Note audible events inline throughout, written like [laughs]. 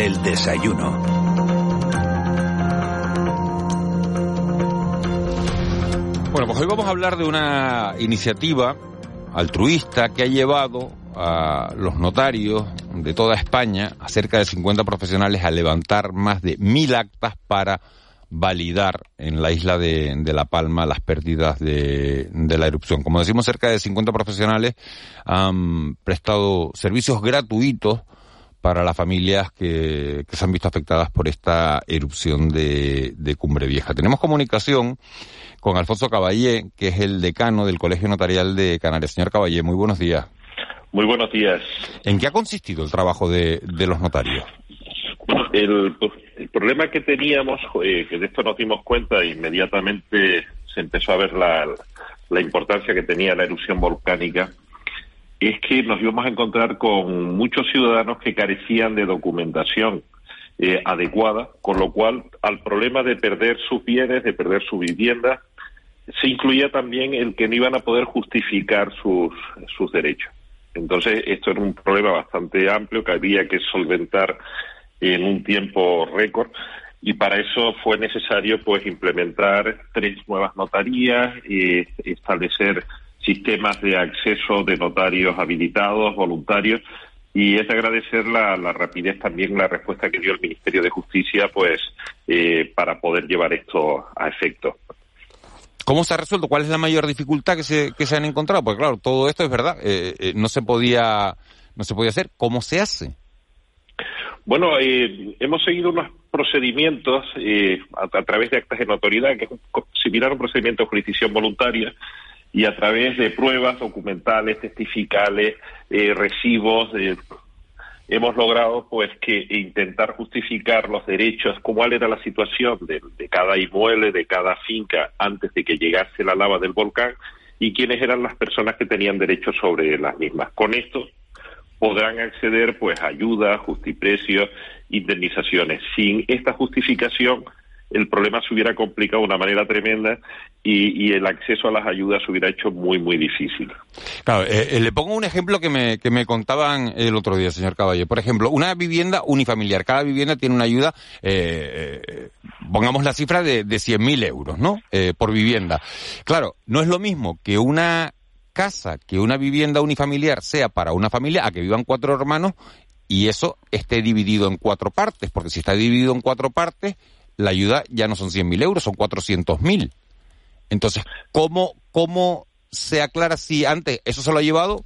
El desayuno. Bueno, pues hoy vamos a hablar de una iniciativa altruista que ha llevado a los notarios de toda España, a cerca de 50 profesionales, a levantar más de mil actas para validar en la isla de, La Palma las pérdidas de, la erupción. Como decimos, cerca de 50 profesionales han prestado servicios gratuitos para las familias que, se han visto afectadas por esta erupción de, Cumbre Vieja. Tenemos comunicación con Alfonso Caballé, que es el decano del Colegio Notarial de Canarias. Señor Caballé, muy buenos días. Muy buenos días. ¿En qué ha consistido el trabajo de, los notarios? el, problema que teníamos, eh, que de esto nos dimos cuenta inmediatamente se empezó a ver la, la importancia que tenía la erupción volcánica, es que nos íbamos a encontrar con muchos ciudadanos que carecían de documentación eh, adecuada, con lo cual al problema de perder sus bienes, de perder su vivienda, se incluía también el que no iban a poder justificar sus, sus derechos. Entonces, esto era un problema bastante amplio que había que solventar en un tiempo récord y para eso fue necesario pues implementar tres nuevas notarías y establecer sistemas de acceso de notarios habilitados, voluntarios, y es de agradecer la, rapidez también, la respuesta que dio el Ministerio de Justicia, pues, eh, para poder llevar esto a efecto. ¿Cómo se ha resuelto? ¿Cuál es la mayor dificultad que se, que se han encontrado? Pues claro, todo esto es verdad, eh, eh, no se podía, no se podía hacer. ¿Cómo se hace? Bueno, hemos seguido unos procedimientos a, través de actas de notoriedad, que es similar a un procedimiento de jurisdicción voluntaria, y a través de pruebas documentales, testificales, eh, recibos, hemos logrado pues que intentar justificar los derechos, cuál era la situación de, cada inmueble, de cada finca antes de que llegase la lava del volcán y quiénes eran las personas que tenían derechos sobre las mismas. Con esto podrán acceder pues a ayudas, justiprecios, indemnizaciones. Sin esta justificación el problema se hubiera complicado de una manera tremenda y, el acceso a las ayudas se hubiera hecho muy, muy difícil. Claro, eh, eh, le pongo un ejemplo que me, que me contaban el otro día, señor Caballo. Por ejemplo, una vivienda unifamiliar. Cada vivienda tiene una ayuda, eh, pongamos la cifra de, de 100.000 euros, ¿no? por vivienda. Claro, no es lo mismo que una casa, que una vivienda unifamiliar sea para una familia a que vivan cuatro hermanos y eso esté dividido en cuatro partes, porque si está dividido en cuatro partes, la ayuda ya no son 100.000 euros, son 400.000. Entonces, ¿cómo, ¿cómo se aclara si antes eso se lo ha llevado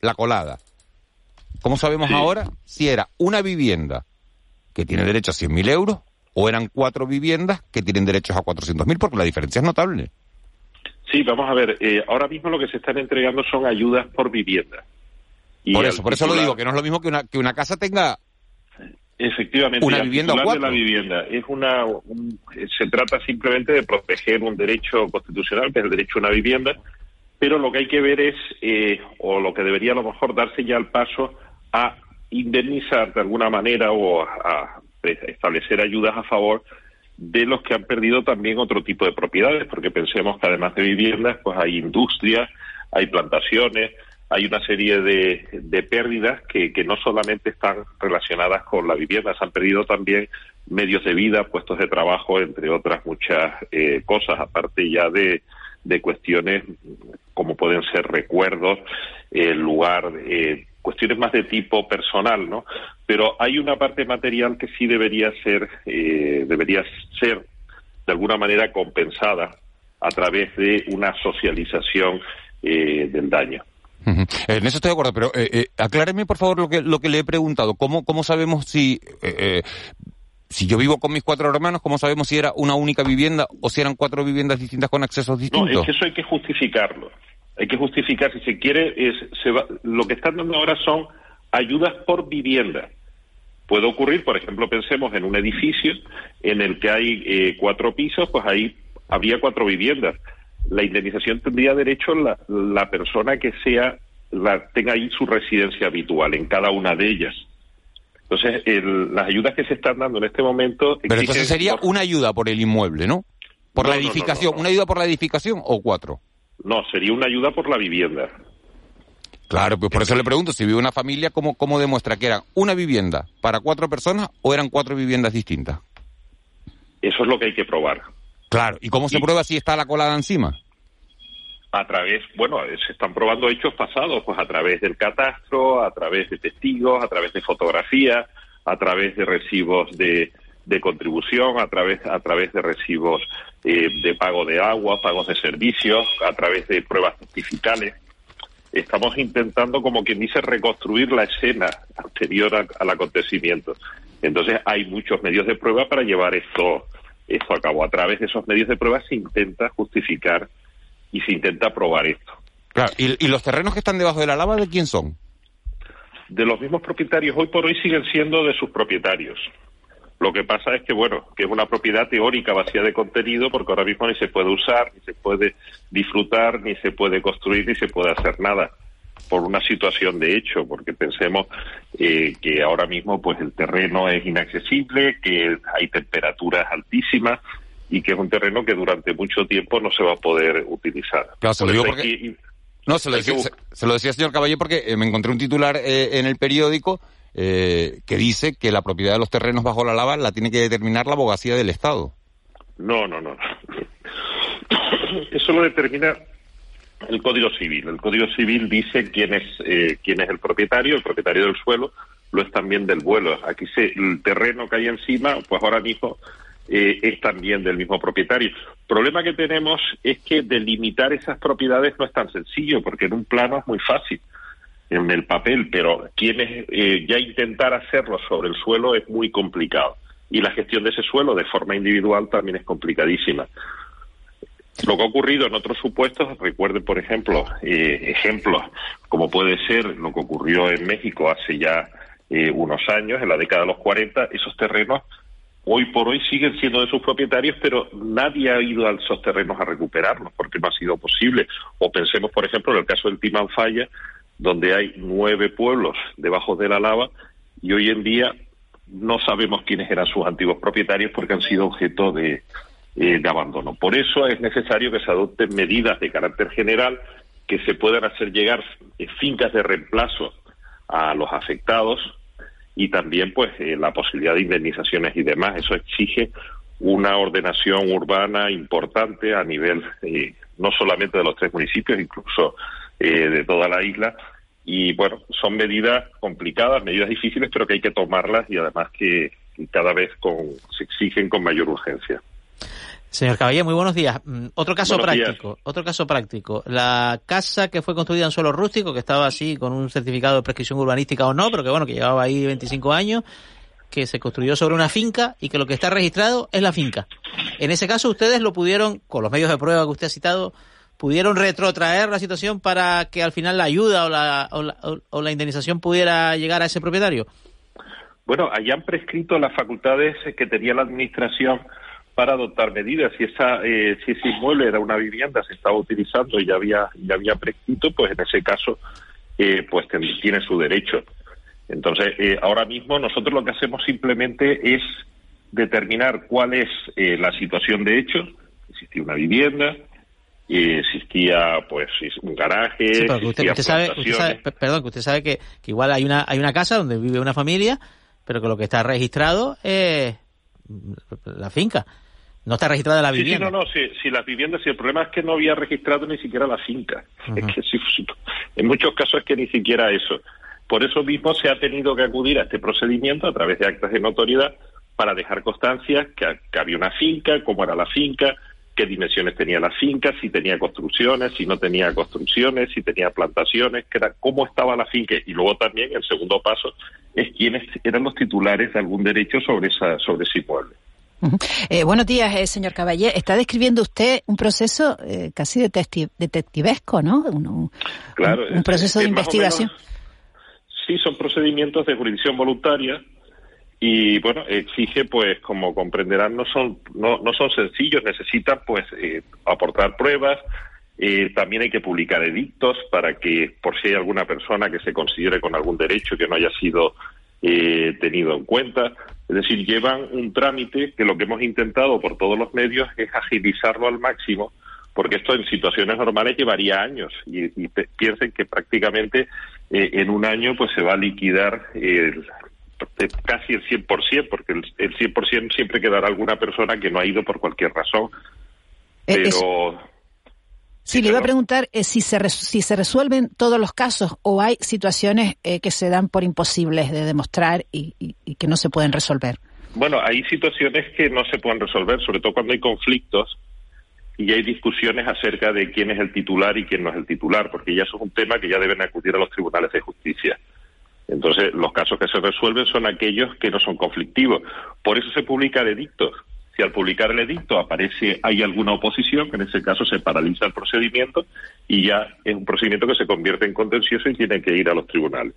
la colada? ¿Cómo sabemos ahora si era una vivienda que tiene derecho a 100.000 euros o eran cuatro viviendas que tienen derechos a 400.000? Porque la diferencia es notable. Sí, vamos a ver. Eh, ahora mismo lo que se están entregando son ayudas por vivienda. por eso, por eso lo digo, que no es lo mismo que una, que una casa tenga Efectivamente, una vivienda de la vivienda. Es una se trata simplemente de proteger un derecho constitucional que es el derecho a una vivienda, pero lo que hay que ver es eh, o lo que debería a lo mejor darse ya el paso a indemnizar de alguna manera o a, establecer ayudas a favor de los que han perdido también otro tipo de propiedades, porque pensemos que además de viviendas, pues hay industrias, hay plantaciones, hay una serie de, de pérdidas que, que, no solamente están relacionadas con la vivienda, se han perdido también medios de vida, puestos de trabajo, entre otras muchas eh, cosas, aparte ya de, cuestiones como pueden ser recuerdos, el lugar, eh, cuestiones más de tipo personal, ¿no? Pero hay una parte material que sí debería ser, eh, debería ser de alguna manera compensada a través de una socialización del daño. En eso estoy de acuerdo, pero eh, eh, acláreme por favor lo que, lo que le he preguntado. ¿Cómo, cómo sabemos si, eh, si yo vivo con mis cuatro hermanos, cómo sabemos si era una única vivienda o si eran cuatro viviendas distintas con accesos distintos? No, es que eso hay que justificarlo. Hay que justificar, si se quiere, es, se va, lo que están dando ahora son ayudas por vivienda. Puede ocurrir, por ejemplo, pensemos en un edificio en el que hay eh, cuatro pisos, pues ahí habría cuatro viviendas. La indemnización tendría derecho la, la persona que sea la, tenga ahí su residencia habitual en cada una de ellas. Entonces, las ayudas que se están dando en este momento... Pero entonces sería una ayuda por el inmueble, ¿no? Por la edificación. ¿Una ayuda por la edificación o cuatro? No, sería una ayuda por la vivienda. Claro, pues por eso le pregunto, si vive una familia, ¿cómo, ¿cómo demuestra que era una vivienda para cuatro personas o eran cuatro viviendas distintas? Eso es lo que hay que probar. Claro, ¿y cómo se prueba si está la colada encima? a través, bueno, se están probando hechos pasados, pues a través del catastro, a través de testigos, a través de fotografías, a través de recibos de, de contribución, a través, a través de recibos eh, de pago de agua, pagos de servicios, a través de pruebas certificales. Estamos intentando, como quien dice, reconstruir la escena anterior al acontecimiento. Entonces hay muchos medios de prueba para llevar esto, esto a cabo. A través de esos medios de prueba se intenta justificar y se intenta probar esto. Claro, ¿Y, los terrenos que están debajo de la lava de quién son? De los mismos propietarios. Hoy por hoy siguen siendo de sus propietarios. Lo que pasa es que, bueno, que es una propiedad teórica vacía de contenido porque ahora mismo ni se puede usar, ni se puede disfrutar, ni se puede construir, ni se puede hacer nada por una situación de hecho, porque pensemos eh, que ahora mismo pues el terreno es inaccesible, que hay temperaturas altísimas, y que es un terreno que durante mucho tiempo no se va a poder utilizar. Claro, se lo digo porque... no, se lo, decía, se, lo decía, señor Caballé, porque eh, me encontré un titular eh, en el periódico eh, que dice que la propiedad de los terrenos bajo la lava la tiene que determinar la abogacía del Estado. No, no, no. [coughs] Eso lo determina el Código Civil. El Código Civil dice quién es, quién es el propietario, el propietario del suelo, lo es también del vuelo. Aquí se, el terreno que hay encima, pues ahora mismo eh, es también del mismo propietario. El problema que tenemos es que delimitar esas propiedades no es tan sencillo, porque en un plano es muy fácil, en el papel, pero quienes eh, ya intentar hacerlo sobre el suelo es muy complicado. Y la gestión de ese suelo de forma individual también es complicadísima. Lo que ha ocurrido en otros supuestos, recuerden, por ejemplo, eh, ejemplos como puede ser lo que ocurrió en México hace ya unos años, en la década de los 40, esos terrenos hoy por hoy siguen siendo de sus propietarios, pero nadie ha ido a esos terrenos a recuperarlos porque no ha sido posible. O pensemos, por ejemplo, en el caso del Timanfaya, donde hay nueve pueblos debajo de la lava y hoy en día no sabemos quiénes eran sus antiguos propietarios porque han sido objeto de, eh, de abandono. Por eso es necesario que se adopten medidas de carácter general que se puedan hacer llegar eh, fincas de reemplazo a los afectados y también pues eh, la posibilidad de indemnizaciones y demás. Eso exige una ordenación urbana importante a nivel eh, no solamente de los tres municipios, incluso eh, de toda la isla. Y bueno, son medidas complicadas, medidas difíciles, pero que hay que tomarlas y además que, cada vez con, se exigen con mayor urgencia. Señor Caballé, muy buenos días. Mm, otro caso práctico, otro caso práctico. La casa que fue construida en suelo rústico, que estaba así con un certificado de prescripción urbanística o no, pero que bueno, que llevaba ahí 25 años, que se construyó sobre una finca y que lo que está registrado es la finca. En ese caso, ustedes lo pudieron, con los medios de prueba que usted ha citado, pudieron retrotraer la situación para que al final la ayuda o la, o la, o la indemnización pudiera llegar a ese propietario. Bueno, hayan prescrito las facultades que tenía la administración para adoptar medidas. Si esa eh, si ese inmueble era una vivienda, se estaba utilizando y ya había ya había prescrito, pues en ese caso eh, pues tiene su derecho. Entonces, eh, ahora mismo nosotros lo que hacemos simplemente es determinar cuál es la situación de hecho. Existía una vivienda, existía pues un garaje. Sí, usted, sabe, perdón, que usted sabe que, que, igual hay una hay una casa donde vive una familia, pero que lo que está registrado es la finca. No está registrada la vivienda. Sí, no, no, si, las viviendas, si el problema es que no había registrado ni siquiera la finca. Es que en muchos casos es que ni siquiera eso. Por eso mismo se ha tenido que acudir a este procedimiento a través de actas de notoriedad para dejar constancia que, había una finca, cómo era la finca, qué dimensiones tenía la finca, si tenía construcciones, si no tenía construcciones, si tenía plantaciones, que era, cómo estaba la finca. Y luego también el segundo paso es quiénes eran los titulares de algún derecho sobre, esa, sobre ese inmueble. [laughs] Eh, buenos días, eh, señor Caballé. Está describiendo usted un proceso eh, casi detectivesco, ¿no? Un, claro, un, proceso de investigación. Sí, son procedimientos de jurisdicción voluntaria y bueno exige pues como comprenderán no son no, no son sencillos necesitan pues eh, aportar pruebas eh, también hay que publicar edictos para que por si hay alguna persona que se considere con algún derecho que no haya sido eh, tenido en cuenta es decir llevan un trámite que lo que hemos intentado por todos los medios es agilizarlo al máximo porque esto en situaciones normales llevaría años y, y piensen que prácticamente en un año pues se va a liquidar el, casi el 100%, porque el, el 100% siempre quedará alguna persona que no ha ido por cualquier razón. Eh, pero... Sí, le iba a preguntar eh, si, se si se resuelven todos los casos o hay situaciones eh, que se dan por imposibles de demostrar y, que no se pueden resolver. Bueno, hay situaciones que no se pueden resolver, sobre todo cuando hay conflictos y hay discusiones acerca de quién es el titular y quién no es el titular, porque ya eso es un tema que ya deben acudir a los tribunales de justicia. Entonces, los casos que se resuelven son aquellos que no son conflictivos. Por eso se publica el edicto. Si al publicar el edicto aparece, hay alguna oposición, en ese caso se paraliza el procedimiento y ya es un procedimiento que se convierte en contencioso y tiene que ir a los tribunales.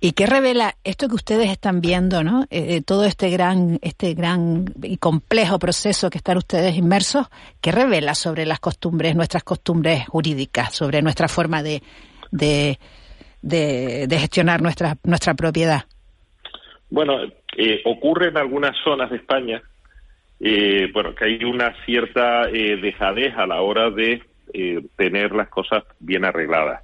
¿Y qué revela esto que ustedes están viendo, no? Eh, eh, todo este gran, este gran y complejo proceso que están ustedes inmersos, ¿qué revela sobre las costumbres, nuestras costumbres jurídicas, sobre nuestra forma de, de de, gestionar nuestra, nuestra propiedad? Bueno, eh, ocurre en algunas zonas de España, eh, bueno, que hay una cierta eh, dejadez a la hora de tener las cosas bien arregladas.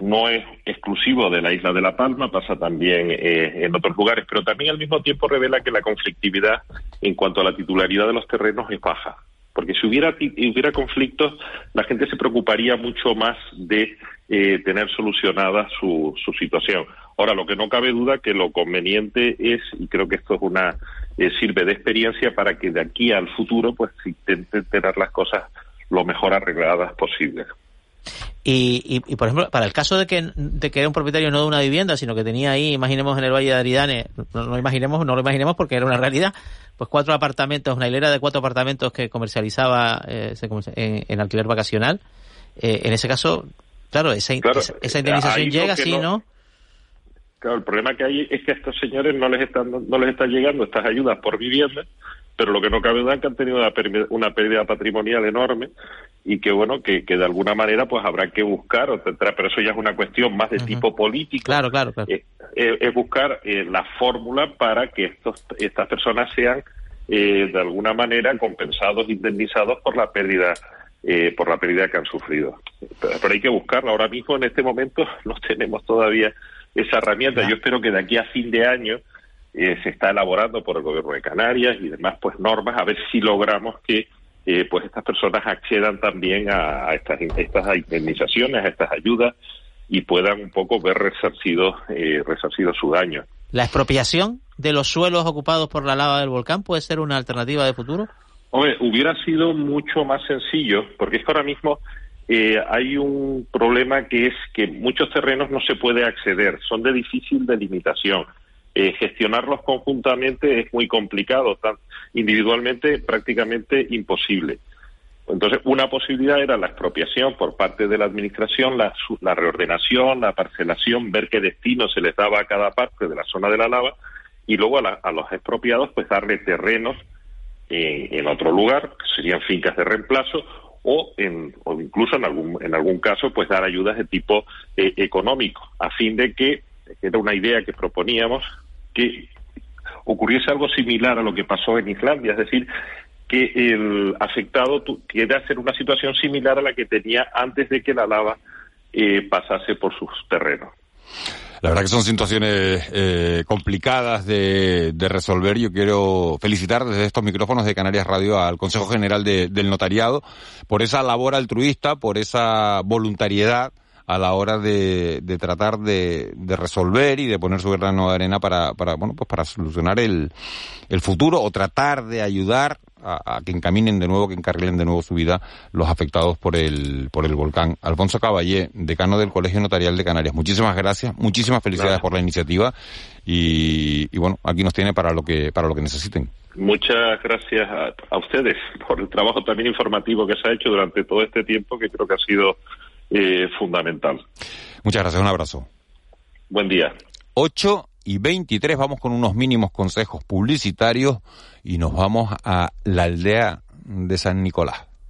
No es exclusivo de la isla de La Palma, pasa también en otros lugares, pero también al mismo tiempo revela que la conflictividad en cuanto a la titularidad de los terrenos es baja porque si hubiera, hubiera conflictos, la gente se preocuparía mucho más de eh, tener solucionada su, su situación. Ahora, lo que no cabe duda que lo conveniente es, y creo que esto es una eh, sirve de experiencia para que de aquí al futuro, pues intenten tener las cosas lo mejor arregladas posibles. Y, y, por ejemplo, para el caso de que, de que era un propietario no de una vivienda, sino que tenía ahí, imaginemos en el Valle de Aridane, no, lo imaginemos, no lo imaginemos porque era una realidad, pues cuatro apartamentos, una hilera de cuatro apartamentos que comercializaba eh, en, alquiler vacacional. Eh, en ese caso, claro, esa, esa, indemnización llega, sí, no, Claro, el problema que hay es que a estos señores no les están no les están llegando estas ayudas por vivienda, pero lo que no cabe duda es que han tenido una pérdida patrimonial enorme y que bueno que, que de alguna manera pues habrá que buscar pero eso ya es una cuestión más de tipo político. Claro claro, claro. Eh, eh, es buscar eh, la fórmula para que estos estas personas sean de alguna manera compensados indemnizados por la pérdida por la pérdida que han sufrido. Pero, hay que buscarla. Ahora mismo en este momento [laughs] no tenemos todavía esa herramienta yo espero que de aquí a fin de año se está elaborando por el gobierno de Canarias y demás pues normas a ver si logramos que eh, pues estas personas accedan también a, estas, estas indemnizaciones, a estas ayudas y puedan un poco ver resarcido, eh, resarcido su daño. ¿La expropiación de los suelos ocupados por la lava del volcán puede ser una alternativa de futuro? Hombre, hubiera sido mucho más sencillo, porque es que ahora mismo eh, hay un problema que es que muchos terrenos no se puede acceder, son de difícil delimitación. Eh, gestionarlos conjuntamente es muy complicado, tan, individualmente prácticamente imposible. Entonces, una posibilidad era la expropiación por parte de la Administración, la, reordenación, la parcelación, ver qué destino se les daba a cada parte de la zona de la lava y luego a, los expropiados pues darle terrenos en otro lugar, que serían fincas de reemplazo, o, en, o incluso en algún, en algún caso pues dar ayudas de tipo eh, económico, a fin de que, era una idea que proponíamos, que ocurriese algo similar a lo que pasó en Islandia, es decir, que el afectado quiera hacer una situación similar a la que tenía antes de que la lava eh, pasase por sus terrenos. La verdad que son situaciones eh, complicadas de, resolver. Yo quiero felicitar desde estos micrófonos de Canarias Radio al Consejo General del Notariado por esa labor altruista, por esa voluntariedad a la hora de, de tratar de, de, resolver y de poner su grano de arena para, para bueno, pues para solucionar el, el futuro o tratar de ayudar a, que encaminen de nuevo, que encarrilen de nuevo su vida los afectados por el, por el volcán. Alfonso Caballé, decano del Colegio Notarial de Canarias, muchísimas gracias, muchísimas felicidades por la iniciativa y, y, bueno, aquí nos tiene para lo que, para lo que necesiten. Muchas gracias a, a ustedes por el trabajo también informativo que se ha hecho durante todo este tiempo, que creo que ha sido eh, fundamental. Muchas gracias, un abrazo. Buen día. 8 y 23 vamos con unos mínimos consejos publicitarios y nos vamos a la aldea de San Nicolás.